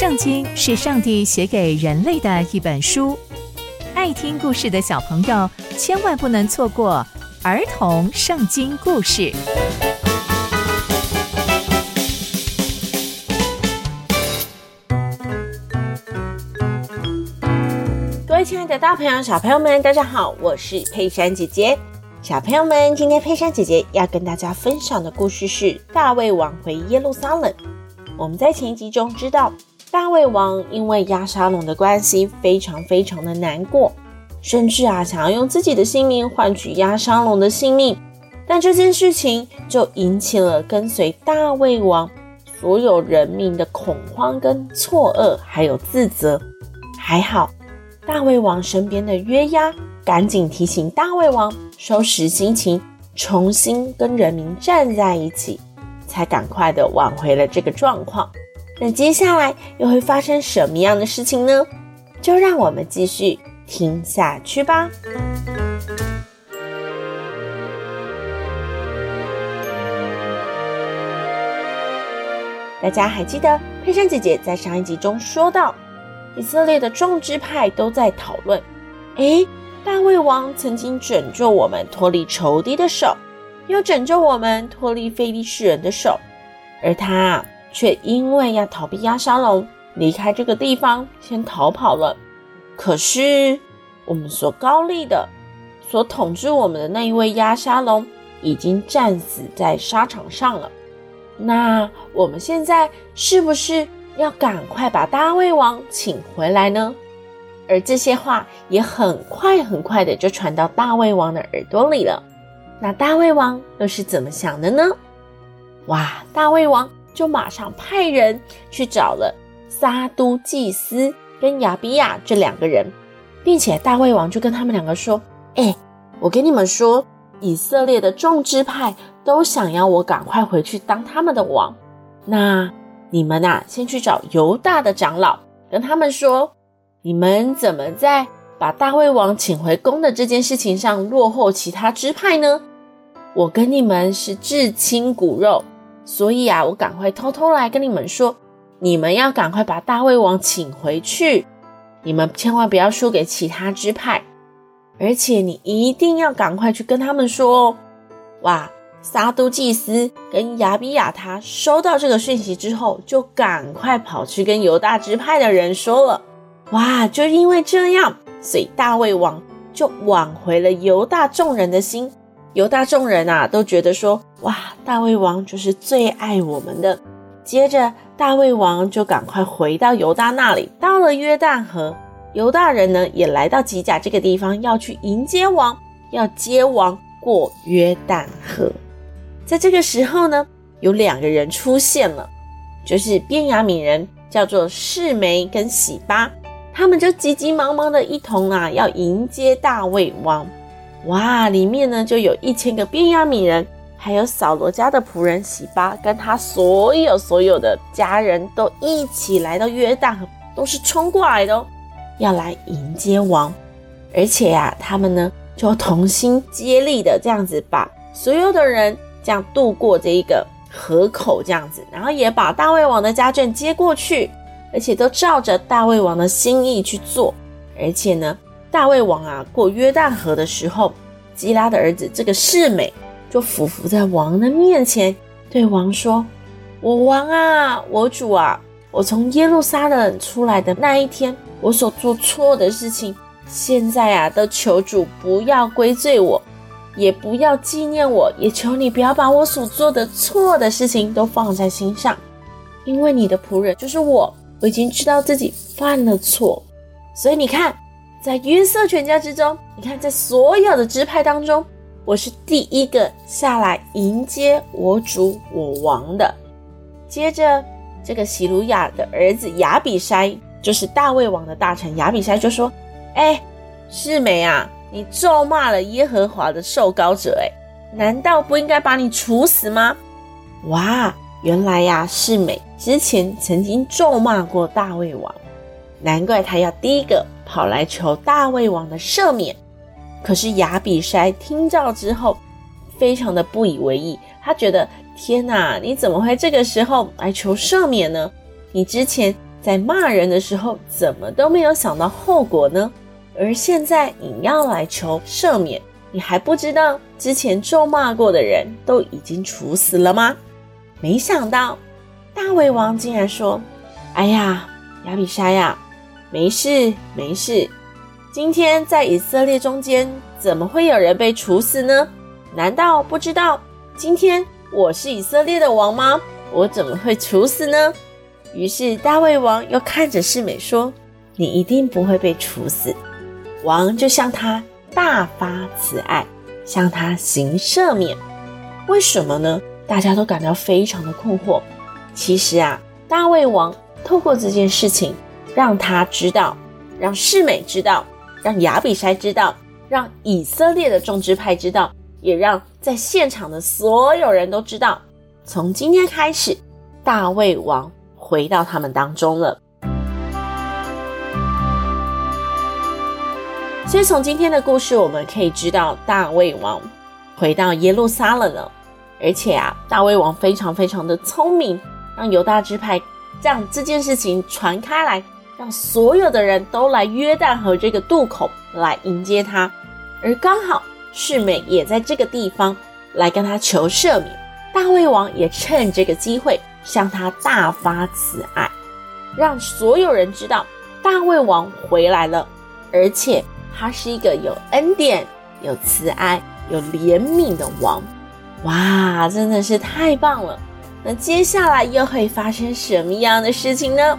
圣经是上帝写给人类的一本书，爱听故事的小朋友千万不能错过儿童圣经故事。各位亲爱的大朋友、小朋友们，大家好，我是佩珊姐姐。小朋友们，今天佩珊姐姐要跟大家分享的故事是大卫王回耶路撒冷。我们在前一集中知道。大胃王因为押沙龙的关系，非常非常的难过，甚至啊想要用自己的性命换取押沙龙的性命。但这件事情就引起了跟随大胃王所有人民的恐慌、跟错愕，还有自责。还好，大胃王身边的约押赶紧提醒大胃王收拾心情，重新跟人民站在一起，才赶快的挽回了这个状况。那接下来又会发生什么样的事情呢？就让我们继续听下去吧。大家还记得佩珊姐姐在上一集中说到，以色列的众支派都在讨论：诶，大卫王曾经拯救我们脱离仇敌的手，又拯救我们脱离非利士人的手，而他。却因为要逃避押沙龙，离开这个地方，先逃跑了。可是我们所高丽的、所统治我们的那一位押沙龙，已经战死在沙场上了。那我们现在是不是要赶快把大胃王请回来呢？而这些话也很快很快的就传到大胃王的耳朵里了。那大胃王又是怎么想的呢？哇，大胃王！就马上派人去找了撒都祭司跟亚比亚这两个人，并且大卫王就跟他们两个说：“哎，我跟你们说，以色列的众支派都想要我赶快回去当他们的王。那你们呐，先去找犹大的长老，跟他们说，你们怎么在把大卫王请回宫的这件事情上落后其他支派呢？我跟你们是至亲骨肉。”所以啊，我赶快偷偷来跟你们说，你们要赶快把大卫王请回去，你们千万不要输给其他支派，而且你一定要赶快去跟他们说哦。哇，撒都祭司跟亚比亚他收到这个讯息之后，就赶快跑去跟犹大支派的人说了。哇，就因为这样，所以大卫王就挽回了犹大众人的心。犹大众人啊，都觉得说，哇，大卫王就是最爱我们的。接着，大卫王就赶快回到犹大那里，到了约旦河，犹大人呢也来到吉甲这个地方，要去迎接王，要接王过约旦河。在这个时候呢，有两个人出现了，就是便雅悯人，叫做示梅跟洗巴，他们就急急忙忙的一同啊，要迎接大卫王。哇，里面呢就有一千个便雅悯人，还有扫罗家的仆人洗巴，跟他所有所有的家人都一起来到约旦，都是冲过来的哦，要来迎接王。而且呀、他们呢就同心接力的这样子，把所有的人这样渡过这一个河口，这样子，然后也把大卫王的家眷接过去，而且都照着大卫王的心意去做，而且呢。大卫王啊，过约旦河的时候，基拉的儿子这个示美就俯伏在王的面前，对王说：“我王啊，我主啊，我从耶路撒冷出来的那一天，我所做错的事情，现在啊，都求主不要归罪我，也不要纪念我，也求你不要把我所做的错的事情都放在心上，因为你的仆人就是我，我已经知道自己犯了错，所以你看。”在约瑟全家之中，你看，在所有的支派当中，我是第一个下来迎接我主我王的。接着，这个洗鲁雅的儿子亚比筛，就是大卫王的大臣亚比筛，就说：“哎，示美啊，你咒骂了耶和华的受膏者，哎，难道不应该把你处死吗？”哇，原来呀，示美之前曾经咒骂过大卫王，难怪他要第一个。跑来求大卫王的赦免，可是亚比筛听到之后，非常的不以为意。他觉得天哪，你怎么会这个时候来求赦免呢？你之前在骂人的时候怎么都没有想到后果呢？而现在你要来求赦免，你还不知道之前咒骂过的人都已经处死了吗？没想到大卫王竟然说：“哎呀，亚比筛呀，没事没事，今天在以色列中间怎么会有人被处死呢？难道不知道今天我是以色列的王吗？我怎么会处死呢？”于是大卫王又看着示美说：“你一定不会被处死。”王就向他大发慈爱，向他行赦免。为什么呢？大家都感到非常的困惑。其实啊，大卫王透过这件事情，让他知道，让世美知道，让亚比筛知道，让以色列的众支派知道，也让在现场的所有人都知道，从今天开始，大卫王回到他们当中了。所以从今天的故事，我们可以知道大卫王回到耶路撒冷了，而且啊，大卫王非常非常的聪明，让犹大支派让这件事情传开来，让所有的人都来约旦河这个渡口来迎接他，而刚好世美也在这个地方来跟他求赦免，大卫王也趁这个机会向他大发慈爱，让所有人知道大卫王回来了，而且。他是一个有恩典、有慈爱、有怜悯的王，哇，真的是太棒了！那接下来又会发生什么样的事情呢？